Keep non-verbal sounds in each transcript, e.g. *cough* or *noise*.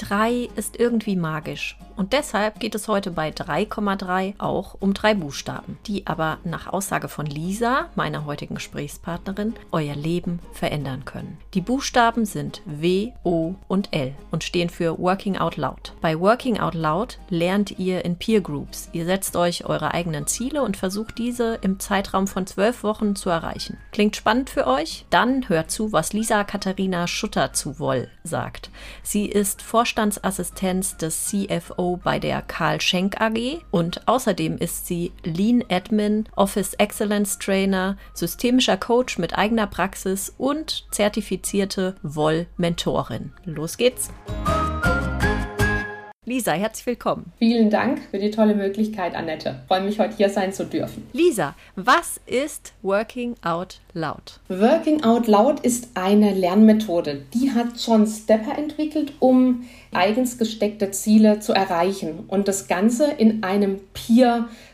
3 ist irgendwie magisch. Und deshalb geht es heute bei 3,3 auch um drei Buchstaben, die aber nach Aussage von Lisa, meiner heutigen Gesprächspartnerin, euer Leben verändern können. Die Buchstaben sind W, O und L und stehen für Working Out Loud. Bei Working Out Loud lernt ihr in Peer Groups. Ihr setzt euch eure eigenen Ziele und versucht diese im Zeitraum von zwölf Wochen zu erreichen. Klingt spannend für euch? Dann hört zu, was Lisa Katharina Schutter zu Woll sagt. Sie ist Vorstandsassistenz des CFO bei der Karl Schenk AG und außerdem ist sie Lean Admin, Office Excellence Trainer, systemischer Coach mit eigener Praxis und zertifizierte Woll-Mentorin. Los geht's! Lisa, herzlich willkommen. Vielen Dank für die tolle Möglichkeit, Annette. Ich freue mich, heute hier sein zu dürfen. Lisa, was ist Working Out Loud? Working Out Loud ist eine Lernmethode. Die hat John Stepper entwickelt, um eigens gesteckte Ziele zu erreichen. Und das Ganze in einem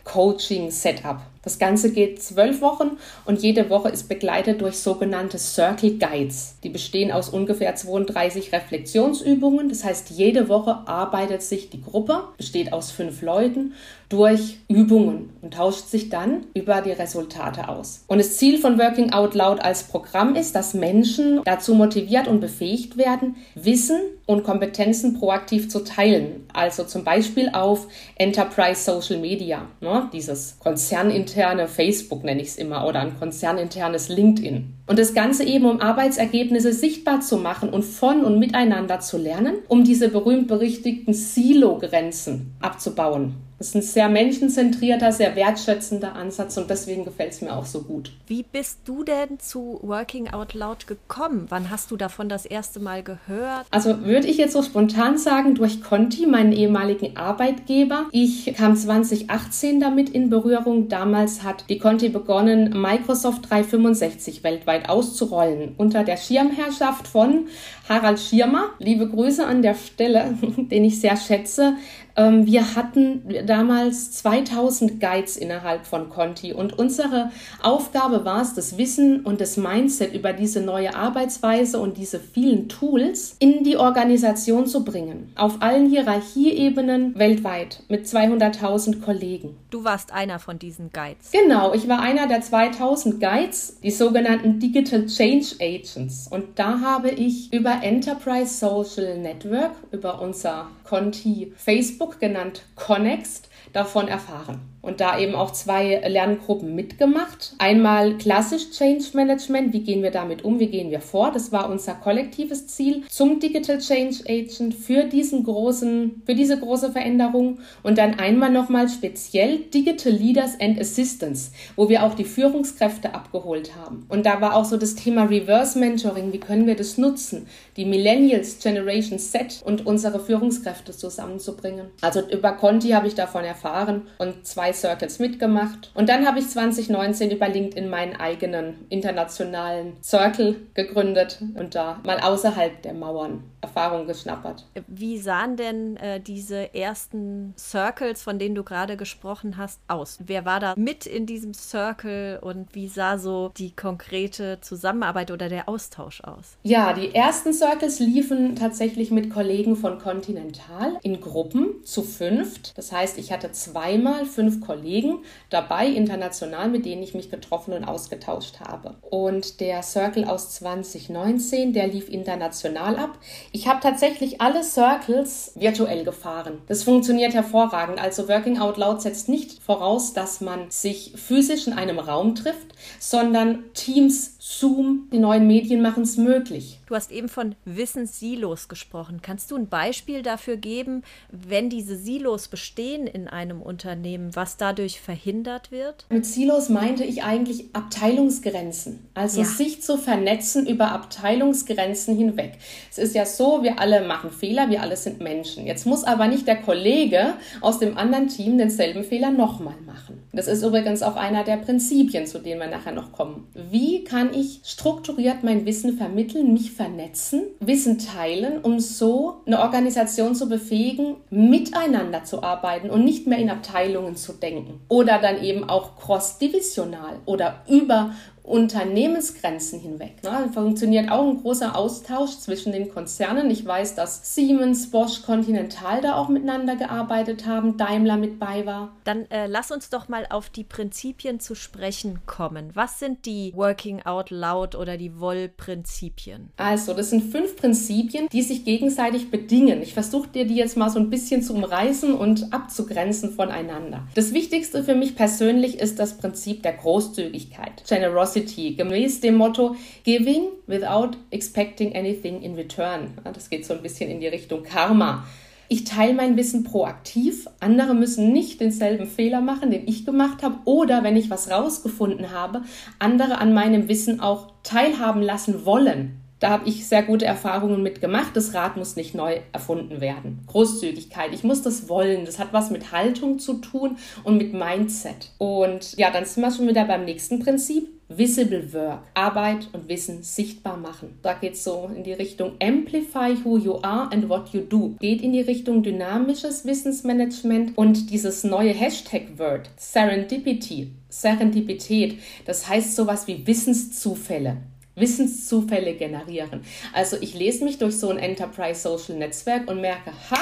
Peer-Coaching-Setup. Das Ganze geht zwölf Wochen und jede Woche ist begleitet durch sogenannte Circle Guides. Die bestehen aus ungefähr 32 Reflexionsübungen. Das heißt, jede Woche arbeitet sich die Gruppe, besteht aus fünf Leuten, durch Übungen und tauscht sich dann über die Resultate aus. Und das Ziel von Working Out Loud als Programm ist, dass Menschen dazu motiviert und befähigt werden, Wissen und Kompetenzen proaktiv zu teilen. Also zum Beispiel auf Enterprise Social Media, ne? dieses konzerninterne Facebook nenne ich es immer oder ein konzerninternes LinkedIn. Und das Ganze eben, um Arbeitsergebnisse sichtbar zu machen und von und miteinander zu lernen, um diese berühmt berichtigten Silo-Grenzen abzubauen. Das ist ein sehr menschenzentrierter, sehr wertschätzender Ansatz und deswegen gefällt es mir auch so gut. Wie bist du denn zu Working Out Loud gekommen? Wann hast du davon das erste Mal gehört? Also würde ich jetzt so spontan sagen, durch Conti, meinen ehemaligen Arbeitgeber. Ich kam 2018 damit in Berührung. Damals hat die Conti begonnen, Microsoft 365 weltweit auszurollen unter der Schirmherrschaft von Harald Schirmer. Liebe Grüße an der Stelle, *laughs* den ich sehr schätze. Ähm, wir hatten damals 2000 Guides innerhalb von Conti und unsere Aufgabe war es, das Wissen und das Mindset über diese neue Arbeitsweise und diese vielen Tools in die Organisation zu bringen. Auf allen Hierarchieebenen weltweit mit 200.000 Kollegen. Du warst einer von diesen Guides. Genau, ich war einer der 2000 Guides, die sogenannten Digital Change Agents. Und da habe ich über Enterprise Social Network, über unser Conti Facebook genannt Connext, davon erfahren und da eben auch zwei Lerngruppen mitgemacht. Einmal klassisch Change Management, wie gehen wir damit um, wie gehen wir vor, das war unser kollektives Ziel zum Digital Change Agent für diesen großen, für diese große Veränderung und dann einmal nochmal speziell Digital Leaders and Assistants, wo wir auch die Führungskräfte abgeholt haben. Und da war auch so das Thema Reverse Mentoring, wie können wir das nutzen, die Millennials Generation Z und unsere Führungskräfte zusammenzubringen. Also über Conti habe ich davon erfahren und zwei Circles mitgemacht. Und dann habe ich 2019 über LinkedIn meinen eigenen internationalen Circle gegründet und da mal außerhalb der Mauern Erfahrung geschnappert. Wie sahen denn äh, diese ersten Circles, von denen du gerade gesprochen hast, aus? Wer war da mit in diesem Circle und wie sah so die konkrete Zusammenarbeit oder der Austausch aus? Ja, die ersten Circles liefen tatsächlich mit Kollegen von Continental in Gruppen zu fünft. Das heißt, ich hatte zweimal fünf Kollegen dabei, international, mit denen ich mich getroffen und ausgetauscht habe. Und der Circle aus 2019, der lief international ab. Ich habe tatsächlich alle Circles virtuell gefahren. Das funktioniert hervorragend. Also Working Out Loud setzt nicht voraus, dass man sich physisch in einem Raum trifft, sondern Teams Zoom, die neuen Medien machen es möglich. Du hast eben von Wissenssilos gesprochen. Kannst du ein Beispiel dafür geben, wenn diese Silos bestehen in einem Unternehmen, was dadurch verhindert wird? Mit Silos meinte ich eigentlich Abteilungsgrenzen. Also ja. sich zu vernetzen über Abteilungsgrenzen hinweg. Es ist ja so, wir alle machen Fehler, wir alle sind Menschen. Jetzt muss aber nicht der Kollege aus dem anderen Team denselben Fehler nochmal machen. Das ist übrigens auch einer der Prinzipien, zu denen wir nachher noch kommen. Wie kann ich strukturiert mein Wissen vermitteln, mich vernetzen, Wissen teilen, um so eine Organisation zu befähigen, miteinander zu arbeiten und nicht mehr in Abteilungen zu denken. Oder dann eben auch cross-divisional oder über Unternehmensgrenzen hinweg. Ne? Funktioniert auch ein großer Austausch zwischen den Konzernen. Ich weiß, dass Siemens, Bosch, Continental da auch miteinander gearbeitet haben, Daimler mit bei war. Dann äh, lass uns doch mal auf die Prinzipien zu sprechen kommen. Was sind die Working Out Loud oder die Woll-Prinzipien? Also, das sind fünf Prinzipien, die sich gegenseitig bedingen. Ich versuche dir die jetzt mal so ein bisschen zu umreißen und abzugrenzen voneinander. Das Wichtigste für mich persönlich ist das Prinzip der Großzügigkeit, Generosity, gemäß dem Motto Giving without expecting anything in return. Das geht so ein bisschen in die Richtung Karma. Ich teile mein Wissen proaktiv. Andere müssen nicht denselben Fehler machen, den ich gemacht habe. Oder wenn ich was rausgefunden habe, andere an meinem Wissen auch teilhaben lassen wollen. Da habe ich sehr gute Erfahrungen mitgemacht. Das Rad muss nicht neu erfunden werden. Großzügigkeit. Ich muss das wollen. Das hat was mit Haltung zu tun und mit Mindset. Und ja, dann sind wir schon wieder beim nächsten Prinzip. Visible Work, Arbeit und Wissen sichtbar machen. Da geht es so in die Richtung Amplify who you are and what you do. Geht in die Richtung dynamisches Wissensmanagement und dieses neue Hashtag-Word Serendipity, Serendipität, das heißt sowas wie Wissenszufälle. Wissenszufälle generieren. Also ich lese mich durch so ein Enterprise Social Netzwerk und merke, ha,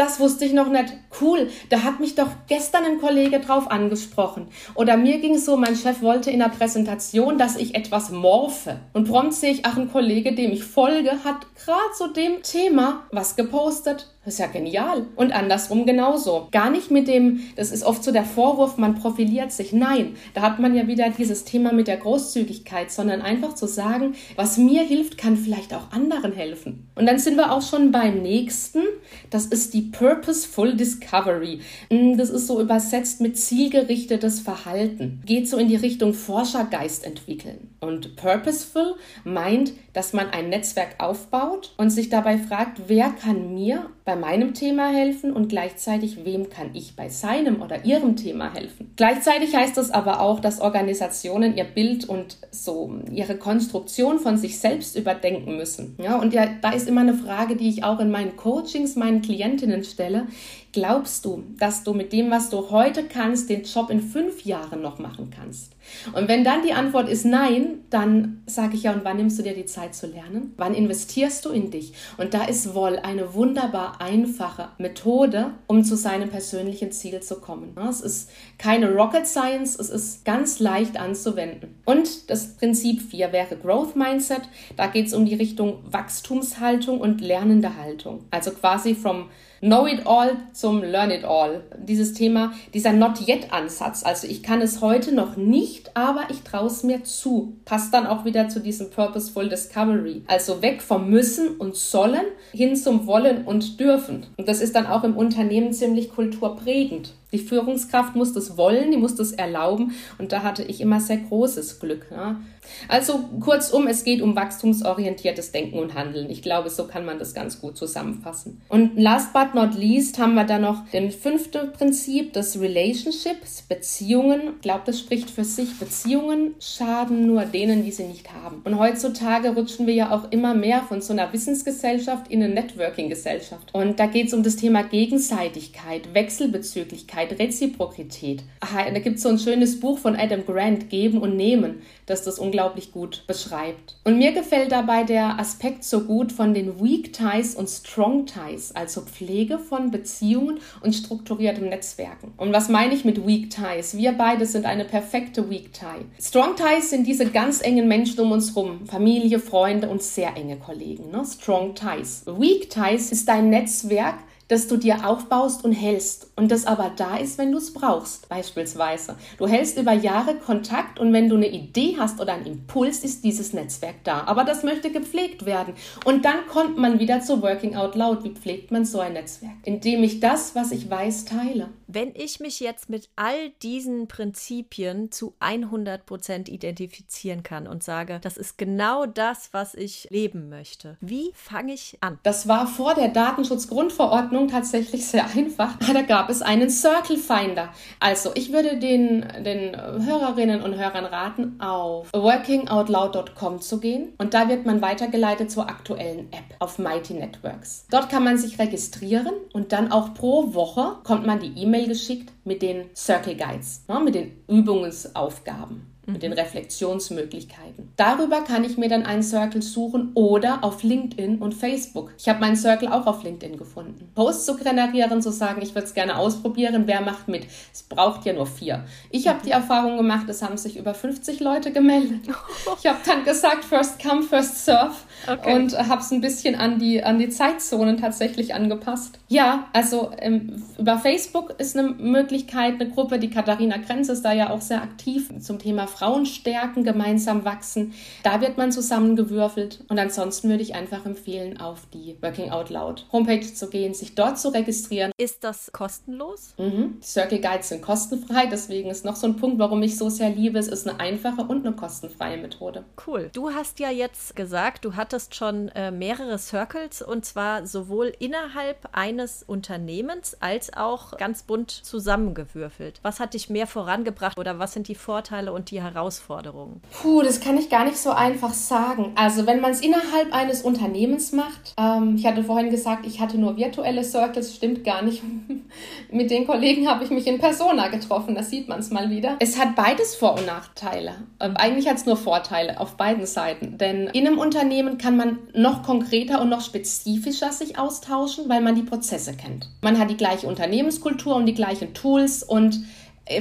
das wusste ich noch nicht. Cool, da hat mich doch gestern ein Kollege drauf angesprochen. Oder mir ging es so, mein Chef wollte in der Präsentation, dass ich etwas morphe. Und prompt sehe ich, ach, ein Kollege, dem ich folge, hat gerade zu dem Thema was gepostet. Das ist ja genial. Und andersrum genauso. Gar nicht mit dem, das ist oft so der Vorwurf, man profiliert sich. Nein, da hat man ja wieder dieses Thema mit der Großzügigkeit, sondern einfach zu sagen, was mir hilft, kann vielleicht auch anderen helfen. Und dann sind wir auch schon beim nächsten. Das ist die Purposeful Discovery. Hm, das ist so übersetzt mit zielgerichtetes Verhalten. Geht so in die Richtung Forschergeist entwickeln. Und Purposeful meint, dass man ein Netzwerk aufbaut und sich dabei fragt, wer kann mir bei meinem Thema helfen und gleichzeitig, wem kann ich bei seinem oder ihrem Thema helfen. Gleichzeitig heißt das aber auch, dass Organisationen ihr Bild und so ihre Konstruktion von sich selbst überdenken müssen. Ja, und ja, da ist immer eine Frage, die ich auch in meinen Coachings meinen Klientinnen stelle. Glaubst du, dass du mit dem, was du heute kannst, den Job in fünf Jahren noch machen kannst? Und wenn dann die Antwort ist nein, dann sage ich ja, und wann nimmst du dir die Zeit zu lernen? Wann investierst du in dich? Und da ist Woll eine wunderbar einfache Methode, um zu seinem persönlichen Ziel zu kommen. Es ist keine Rocket Science, es ist ganz leicht anzuwenden. Und das Prinzip 4 wäre Growth Mindset. Da geht es um die Richtung Wachstumshaltung und lernende Haltung. Also quasi vom Know it all zum Learn it all. Dieses Thema, dieser Not yet Ansatz. Also ich kann es heute noch nicht, aber ich traue es mir zu. Passt dann auch wieder zu diesem Purposeful Discovery. Also weg vom Müssen und Sollen hin zum Wollen und Dürfen. Und das ist dann auch im Unternehmen ziemlich kulturprägend. Die Führungskraft muss das wollen, die muss das erlauben und da hatte ich immer sehr großes Glück. Ja. Also kurzum, es geht um wachstumsorientiertes Denken und Handeln. Ich glaube, so kann man das ganz gut zusammenfassen. Und last but not least haben wir dann noch den fünfte Prinzip, das Relationships, Beziehungen. Ich glaube, das spricht für sich. Beziehungen schaden nur denen, die sie nicht haben. Und heutzutage rutschen wir ja auch immer mehr von so einer Wissensgesellschaft in eine Networking-Gesellschaft. Und da geht es um das Thema Gegenseitigkeit, Wechselbezüglichkeit. Reziprokität. Da gibt es so ein schönes Buch von Adam Grant, Geben und Nehmen, das das unglaublich gut beschreibt. Und mir gefällt dabei der Aspekt so gut von den Weak Ties und Strong Ties, also Pflege von Beziehungen und strukturiertem Netzwerken. Und was meine ich mit Weak Ties? Wir beide sind eine perfekte Weak Tie. Strong Ties sind diese ganz engen Menschen um uns rum, Familie, Freunde und sehr enge Kollegen. Ne? Strong Ties. Weak Ties ist dein Netzwerk, das du dir aufbaust und hältst und das aber da ist, wenn du es brauchst, beispielsweise. Du hältst über Jahre Kontakt und wenn du eine Idee hast oder einen Impuls, ist dieses Netzwerk da. Aber das möchte gepflegt werden. Und dann kommt man wieder zu Working Out Loud. Wie pflegt man so ein Netzwerk? Indem ich das, was ich weiß, teile. Wenn ich mich jetzt mit all diesen Prinzipien zu 100 Prozent identifizieren kann und sage, das ist genau das, was ich leben möchte, wie fange ich an? Das war vor der Datenschutzgrundverordnung Ordnung tatsächlich sehr einfach. *laughs* Da gab es einen Circle Finder. Also ich würde den, den Hörerinnen und Hörern raten, auf workingoutloud.com zu gehen und da wird man weitergeleitet zur aktuellen App auf Mighty Networks. Dort kann man sich registrieren und dann auch pro Woche kommt man die E-Mail geschickt mit den Circle Guides, ne, mit den Übungsaufgaben. Mhm. mit den Reflexionsmöglichkeiten. Darüber kann ich mir dann einen Circle suchen oder auf LinkedIn und Facebook. Ich habe meinen Circle auch auf LinkedIn gefunden. Posts zu generieren, zu sagen, ich würde es gerne ausprobieren, wer macht mit? Es braucht ja nur vier. Ich habe die Erfahrung gemacht, es haben sich über 50 Leute gemeldet. *laughs* Ich habe dann gesagt, first come, first serve okay. und habe es ein bisschen an die, an die Zeitzonen tatsächlich angepasst. Ja, also ähm, über Facebook ist eine Möglichkeit, eine Gruppe, die Katharina Krenz ist da ja auch sehr aktiv zum Thema Frauenstärken, gemeinsam wachsen. Da wird man zusammengewürfelt und ansonsten würde ich einfach empfehlen, auf die Working Out Loud Homepage zu gehen, sich dort zu registrieren. Ist das kostenlos? Mhm. Circle Guides sind kostenfrei, deswegen ist noch so ein Punkt, warum ich so sehr liebe. Es ist eine einfache und eine kostenfreie Methode. Cool. Du hast ja jetzt gesagt, du hattest schon äh, mehrere Circles und zwar sowohl innerhalb eines Unternehmens als auch ganz bunt zusammengewürfelt. Was hat dich mehr vorangebracht oder was sind die Vorteile und die Herausforderungen? Puh, das kann ich gar nicht so einfach sagen. Also wenn man es innerhalb eines Unternehmens macht, ähm, ich hatte vorhin gesagt, ich hatte nur virtuelle Circles, stimmt gar nicht. *laughs* Mit den Kollegen habe ich mich in Persona getroffen, da sieht man es mal wieder. Es hat beides Vor- und Nachteile. Ähm, eigentlich hat es nur Vorteile auf beiden Seiten, denn in einem Unternehmen kann man noch konkreter und noch spezifischer sich austauschen, weil man die Prozesse kennt. Man hat die gleiche Unternehmenskultur und die gleichen Tools und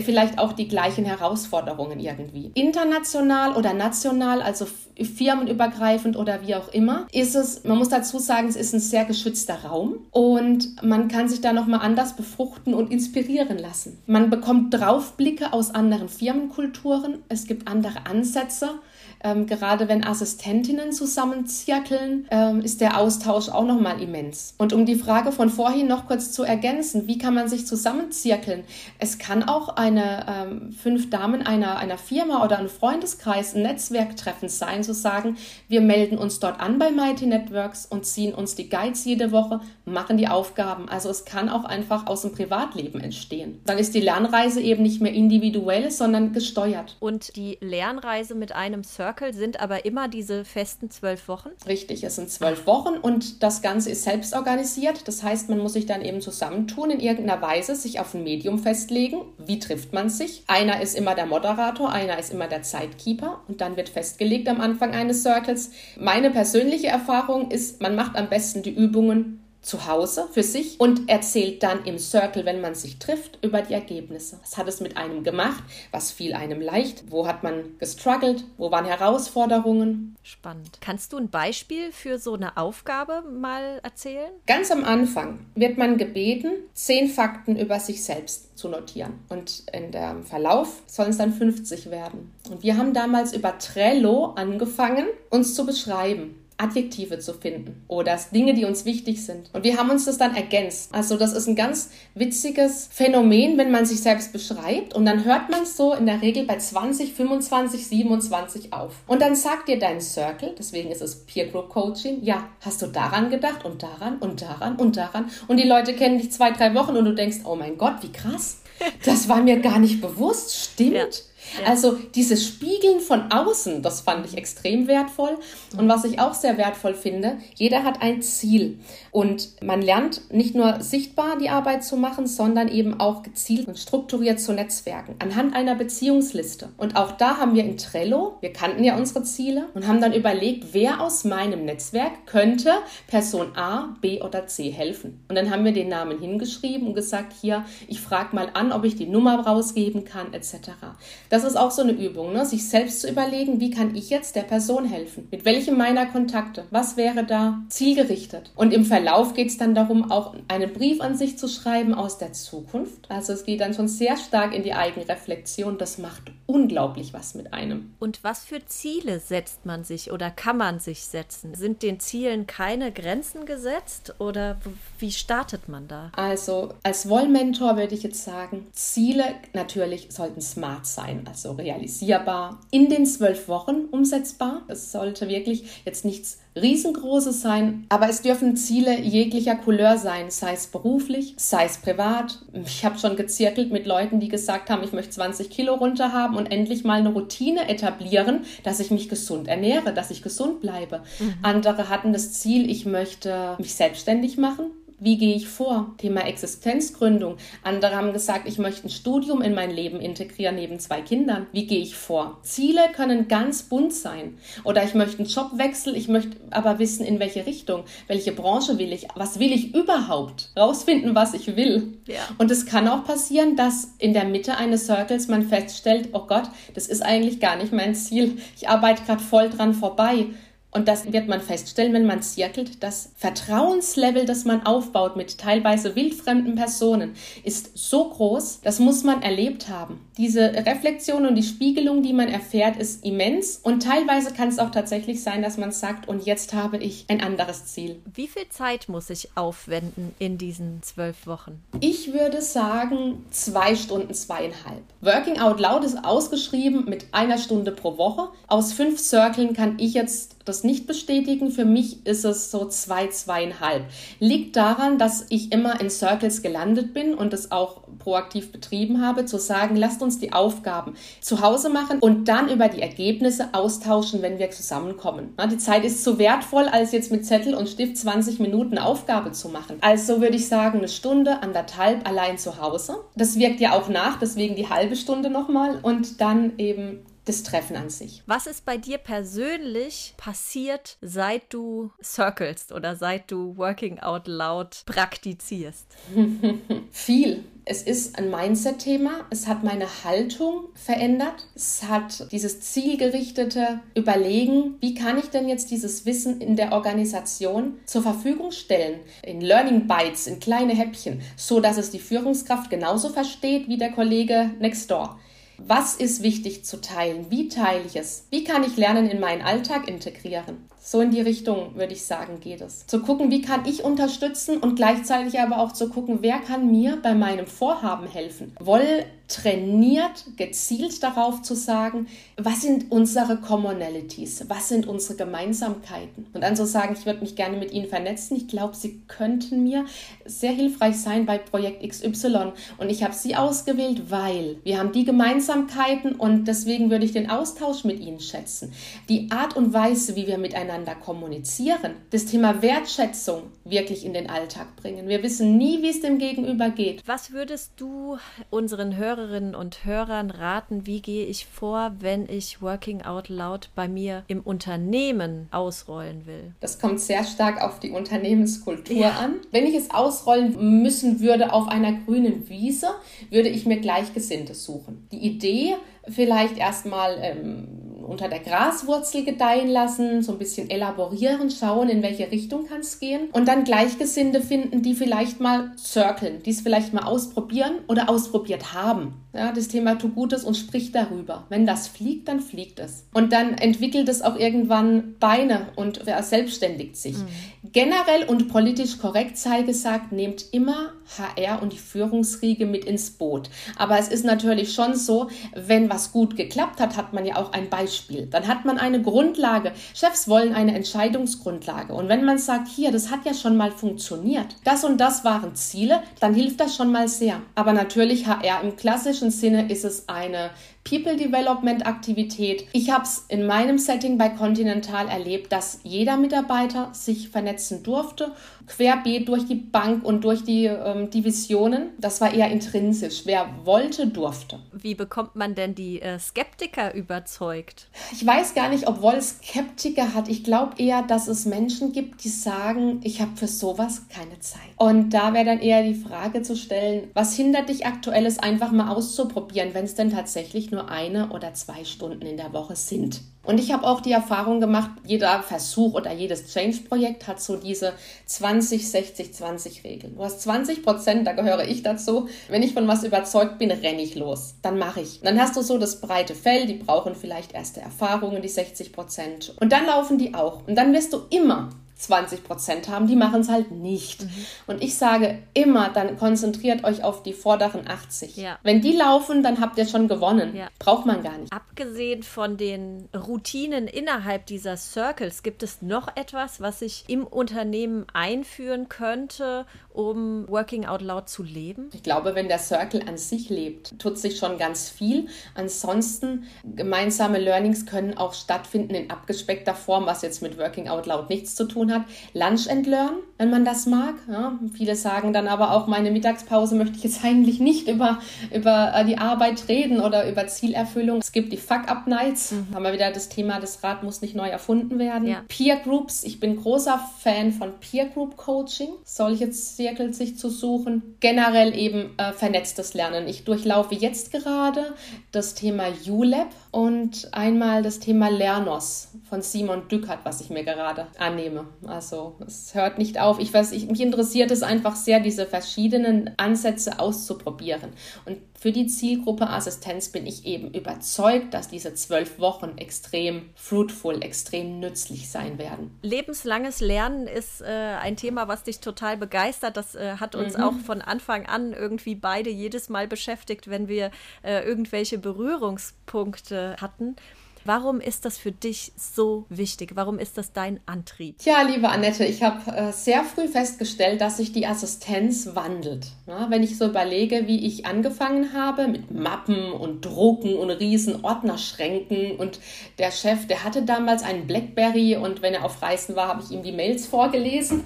vielleicht auch die gleichen Herausforderungen irgendwie. International oder national, also firmenübergreifend oder wie auch immer, ist es, man muss dazu sagen, es ist ein sehr geschützter Raum und man kann sich da nochmal anders befruchten und inspirieren lassen. Man bekommt Draufblicke aus anderen Firmenkulturen, es gibt andere Ansätze ähm, gerade wenn Assistentinnen zusammenzirkeln, ähm, ist der Austausch auch nochmal immens. Und um die Frage von vorhin noch kurz zu ergänzen, wie kann man sich zusammenzirkeln? Es kann auch eine ähm, fünf Damen einer, einer Firma oder ein Freundeskreis, ein Netzwerktreffen sein, zu sagen, wir melden uns dort an bei Mighty Networks und ziehen uns die Guides jede Woche, machen die Aufgaben. Also es kann auch einfach aus dem Privatleben entstehen. Dann ist die Lernreise eben nicht mehr individuell, sondern gesteuert. Und die Lernreise mit einem Service Circle sind aber immer diese festen zwölf Wochen? Richtig, es sind zwölf Wochen und das Ganze ist selbst organisiert. Das heißt, man muss sich dann eben zusammentun in irgendeiner Weise, sich auf ein Medium festlegen. Wie trifft man sich? Einer ist immer der Moderator, einer ist immer der Zeitkeeper und dann wird festgelegt am Anfang eines Circles. Meine persönliche Erfahrung ist, man macht am besten die Übungen zu Hause für sich und erzählt dann im Circle, wenn man sich trifft, über die Ergebnisse. Was hat es mit einem gemacht? Was fiel einem leicht? Wo hat man gestruggelt? Wo waren Herausforderungen? Spannend. Kannst du ein Beispiel für so eine Aufgabe mal erzählen? Ganz am Anfang wird man gebeten, zehn Fakten über sich selbst zu notieren. Und in dem Verlauf sollen es dann 50 werden. Und wir haben damals über Trello angefangen, uns zu beschreiben. Adjektive zu finden oder Dinge, die uns wichtig sind. Und wir haben uns das dann ergänzt. Also das ist ein ganz witziges Phänomen, wenn man sich selbst beschreibt und dann hört man es so in der Regel bei 20, 25, 27 auf. Und dann sagt dir dein Circle, deswegen ist es Peer Group Coaching, ja, hast du daran gedacht und daran und daran und daran und die Leute kennen dich zwei, drei Wochen und du denkst, oh mein Gott, wie krass. Das war mir gar nicht bewusst, stimmt. Ja. Also dieses Spiegeln von außen, das fand ich extrem wertvoll. Und was ich auch sehr wertvoll finde, jeder hat ein Ziel. Und man lernt nicht nur sichtbar die Arbeit zu machen, sondern eben auch gezielt und strukturiert zu netzwerken. Anhand einer Beziehungsliste. Und auch da haben wir in Trello, wir kannten ja unsere Ziele und haben dann überlegt, wer aus meinem Netzwerk könnte Person A, B oder C helfen. Und dann haben wir den Namen hingeschrieben und gesagt, hier, ich frage mal an, ob ich die Nummer rausgeben kann, etc. Das das ist auch so eine Übung, ne? sich selbst zu überlegen, wie kann ich jetzt der Person helfen? Mit welchem meiner Kontakte? Was wäre da zielgerichtet? Und im Verlauf geht es dann darum, auch einen Brief an sich zu schreiben aus der Zukunft. Also es geht dann schon sehr stark in die Eigenreflexion. Das macht unglaublich was mit einem. Und was für Ziele setzt man sich oder kann man sich setzen? Sind den Zielen keine Grenzen gesetzt oder wie startet man da? Also als Wollmentor würde ich jetzt sagen, Ziele natürlich sollten smart sein also realisierbar, in den zwölf Wochen umsetzbar. Es sollte wirklich jetzt nichts Riesengroßes sein, aber es dürfen Ziele jeglicher Couleur sein, sei es beruflich, sei es privat. Ich habe schon gezirkelt mit Leuten, die gesagt haben, ich möchte 20 Kilo runter haben und endlich mal eine Routine etablieren, dass ich mich gesund ernähre, dass ich gesund bleibe. Mhm. Andere hatten das Ziel, ich möchte mich selbstständig machen Wie gehe ich vor? Thema Existenzgründung. Andere haben gesagt, ich möchte ein Studium in mein Leben integrieren neben zwei Kindern. Wie gehe ich vor? Ziele können ganz bunt sein. Oder ich möchte einen Jobwechsel, ich möchte aber wissen, in welche Richtung, welche Branche will ich, was will ich überhaupt? Rausfinden, was ich will. Ja. Und es kann auch passieren, dass in der Mitte eines Circles man feststellt, oh Gott, das ist eigentlich gar nicht mein Ziel. Ich arbeite gerade voll dran vorbei. Und das wird man feststellen, wenn man zirkelt. Das Vertrauenslevel, das man aufbaut mit teilweise wildfremden Personen, ist so groß, das muss man erlebt haben. Diese Reflexion und die Spiegelung, die man erfährt, ist immens. Und teilweise kann es auch tatsächlich sein, dass man sagt, und jetzt habe ich ein anderes Ziel. Wie viel Zeit muss ich aufwenden in diesen zwölf Wochen? Ich würde sagen, zwei Stunden, zweieinhalb. Working Out Loud ist ausgeschrieben mit einer Stunde pro Woche. Aus fünf Circlen kann ich jetzt das nicht bestätigen. Für mich ist es so zwei, zweieinhalb. Liegt daran, dass ich immer in Circles gelandet bin und es auch proaktiv betrieben habe, zu sagen, lasst uns die Aufgaben zu Hause machen und dann über die Ergebnisse austauschen, wenn wir zusammenkommen. die Zeit ist zu wertvoll, als jetzt mit Zettel und Stift 20 Minuten Aufgabe zu machen. Also würde ich sagen, eine Stunde, anderthalb allein zu Hause. Das wirkt ja auch nach, deswegen die halbe Stunde nochmal und dann eben das Treffen an sich. Was ist bei dir persönlich passiert, seit du circlest oder seit du Working Out Loud praktizierst? *laughs* Viel. Es ist ein Mindset-Thema. Es hat meine Haltung verändert. Es hat dieses zielgerichtete Überlegen, wie kann ich denn jetzt dieses Wissen in der Organisation zur Verfügung stellen? In Learning Bites, in kleine Häppchen, so dass es die Führungskraft genauso versteht wie der Kollege next door. Was ist wichtig zu teilen? Wie teile ich es? Wie kann ich Lernen in meinen Alltag integrieren? So in die Richtung, würde ich sagen, geht es. Zu gucken, wie kann ich unterstützen und gleichzeitig aber auch zu gucken, wer kann mir bei meinem Vorhaben helfen. Woll trainiert, gezielt darauf zu sagen, was sind unsere Commonalities, was sind unsere Gemeinsamkeiten. Und dann zu sagen, ich würde mich gerne mit Ihnen vernetzen. Ich glaube, Sie könnten mir sehr hilfreich sein bei Projekt XY. Und ich habe Sie ausgewählt, weil wir haben die Gemeinsamkeiten und deswegen würde ich den Austausch mit Ihnen schätzen. Die Art und Weise, wie wir miteinander kommunizieren, das Thema Wertschätzung wirklich in den Alltag bringen. Wir wissen nie, wie es dem Gegenüber geht. Was würdest du unseren Hörerinnen und Hörern raten, wie gehe ich vor, wenn ich Working Out Loud bei mir im Unternehmen ausrollen will? Das kommt sehr stark auf die Unternehmenskultur ja. an. Wenn ich es ausrollen müssen würde auf einer grünen Wiese, würde ich mir Gleichgesinnte suchen. Die Idee vielleicht erstmal ähm, unter der Graswurzel gedeihen lassen, so ein bisschen elaborieren, schauen, in welche Richtung kann es gehen und dann Gleichgesinnte finden, die vielleicht mal circlen, die es vielleicht mal ausprobieren oder ausprobiert haben. Ja, das Thema tu Gutes und sprich darüber. Wenn das fliegt, dann fliegt es. Und dann entwickelt es auch irgendwann Beine und verselbstständigt sich. Mhm. Generell und politisch korrekt sei gesagt, nehmt immer HR und die Führungsriege mit ins Boot. Aber es ist natürlich schon so, wenn was gut geklappt hat, hat man ja auch ein Beispiel. Dann hat man eine Grundlage. Chefs wollen eine Entscheidungsgrundlage. Und wenn man sagt, hier, das hat ja schon mal funktioniert, das und das waren Ziele, dann hilft das schon mal sehr. Aber natürlich HR im klassischen klassischen Sinne ist es eine People Development Aktivität. Ich habe es in meinem Setting bei Continental erlebt, dass jeder Mitarbeiter sich vernetzen durfte, querbeet durch die Bank und durch die ähm, Divisionen. Das war eher intrinsisch. Wer wollte, durfte. Wie bekommt man denn die äh, Skeptiker überzeugt? Ich weiß gar nicht, ob Woll Skeptiker hat. Ich glaube eher, dass es Menschen gibt, die sagen, ich habe für sowas keine Zeit. Und da wäre dann eher die Frage zu stellen, was hindert dich aktuell, es einfach mal auszuprobieren, wenn es denn tatsächlich nur eine oder zwei Stunden in der Woche sind. Und ich habe auch die Erfahrung gemacht, jeder Versuch oder jedes Change-Projekt hat so diese 20, 60, 20 Regeln. Du hast 20 Prozent, da gehöre ich dazu. Wenn ich von was überzeugt bin, renne ich los. Dann mache ich. Dann hast du so das breite Fell, die brauchen vielleicht erste Erfahrungen, die 60 Prozent. Und dann laufen die auch. Und dann wirst du immer 20 Prozent haben, die machen es halt nicht. Mhm. Und ich sage immer, dann konzentriert euch auf die vorderen 80. Ja. Wenn die laufen, dann habt ihr schon gewonnen. Ja. Braucht man gar nicht. Abgesehen von den Routinen innerhalb dieser Circles, gibt es noch etwas, was ich im Unternehmen einführen könnte, um Working Out Loud zu leben? Ich glaube, wenn der Circle an sich lebt, tut sich schon ganz viel. Ansonsten, gemeinsame Learnings können auch stattfinden in abgespeckter Form, was jetzt mit Working Out Loud nichts zu tun tun hat. Lunch and Learn, wenn man das mag. Ja, viele sagen dann aber auch, meine Mittagspause möchte ich jetzt *laughs* eigentlich nicht über, über äh, die Arbeit reden oder über Zielerfüllung. Es gibt die Fuck-Up-Nights. Mhm. Haben wir wieder das Thema, das Rad muss nicht neu erfunden werden. Ja. Peer Groups. Ich bin großer Fan von Peer Group Coaching. Solche Zirkel sich zu suchen. Generell eben äh, vernetztes Lernen. Ich durchlaufe jetzt gerade das Thema ULab und einmal das Thema Lernos von Simon Dückert, was ich mir gerade annehme. Also es hört nicht auf. Ich weiß, ich, mich interessiert es einfach sehr, diese verschiedenen Ansätze auszuprobieren. Und für die Zielgruppe Assistenz bin ich eben überzeugt, dass diese zwölf Wochen extrem fruitful, extrem nützlich sein werden. Lebenslanges Lernen ist äh, ein Thema, was dich total begeistert. Das äh, hat uns mhm. auch von Anfang an irgendwie beide jedes Mal beschäftigt, wenn wir äh, irgendwelche Berührungspunkte hatten. Warum ist das für dich so wichtig? Warum ist das dein Antrieb? Ja, liebe Annette, ich habe äh, sehr früh festgestellt, dass sich die Assistenz wandelt. Ja, wenn ich so überlege, wie ich angefangen habe mit Mappen und Drucken und riesen Ordnerschränken und der Chef, der hatte damals einen Blackberry und wenn er auf Reisen war, habe ich ihm die Mails vorgelesen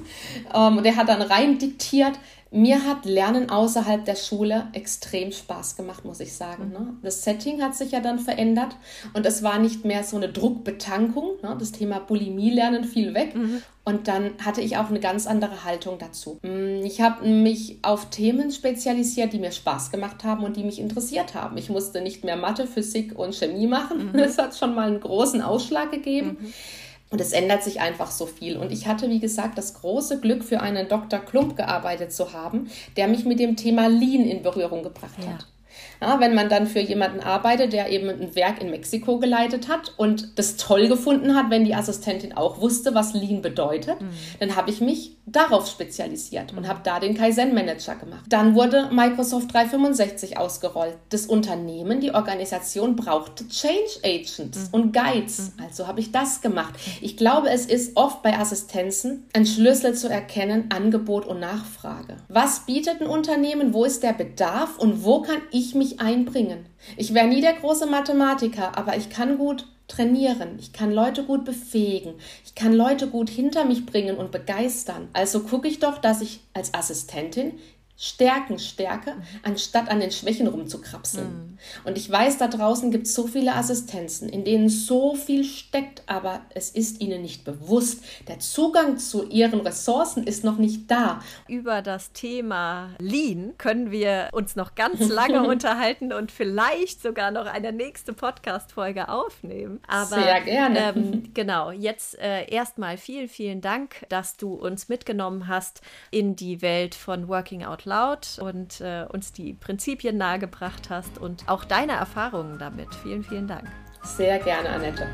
ähm, und er hat dann rein diktiert. Mir hat Lernen außerhalb der Schule extrem Spaß gemacht, muss ich sagen. Ne? Das Setting hat sich ja dann verändert und es war nicht mehr so eine Druckbetankung. Ne? Das Thema Bulimie-Lernen fiel weg. Mhm. Und dann hatte ich auch eine ganz andere Haltung dazu. Mm, ich habe mich auf Themen spezialisiert, die mir Spaß gemacht haben und die mich interessiert haben. Ich musste nicht mehr Mathe, Physik und Chemie machen. Mhm. *laughs* Das hat schon mal einen großen Ausschlag gegeben. Mhm. Und es ändert sich einfach so viel. Und ich hatte, wie gesagt, das große Glück, für einen Dr. Klump gearbeitet zu haben, der mich mit dem Thema Lean in Berührung gebracht ja. hat. Ja, wenn man dann für jemanden arbeitet, der eben ein Werk in Mexiko geleitet hat und das toll gefunden hat, wenn die Assistentin auch wusste, was Lean bedeutet, mhm. dann habe ich mich darauf spezialisiert mhm. und habe da den Kaizen Manager gemacht. Dann wurde Microsoft 365 ausgerollt. Das Unternehmen, die Organisation brauchte Change Agents mhm. und Guides. Mhm. Also habe ich das gemacht. Ich glaube, es ist oft bei Assistenzen ein Schlüssel zu erkennen, Angebot und Nachfrage. Was bietet ein Unternehmen? Wo ist der Bedarf und wo kann ich mich einbringen? Ich wäre nie der große Mathematiker, aber ich kann gut trainieren. Ich kann Leute gut befähigen. Ich kann Leute gut hinter mich bringen und begeistern. Also gucke ich doch, dass ich als Assistentin Stärken stärke, mhm. anstatt an den Schwächen rumzukrapseln. Mhm. Und ich weiß, da draußen gibt es so viele Assistenzen, in denen so viel steckt, aber es ist ihnen nicht bewusst. Der Zugang zu ihren Ressourcen ist noch nicht da. Über das Thema Lean können wir uns noch ganz lange *laughs* unterhalten und vielleicht sogar noch eine nächste Podcast-Folge aufnehmen. Aber, Sehr gerne. Ähm, genau, jetzt äh, erstmal vielen, vielen Dank, dass du uns mitgenommen hast in die Welt von Working Out Loud und äh, uns die Prinzipien nahegebracht hast und auch deine Erfahrungen damit. Vielen, vielen Dank. Sehr gerne, Annette.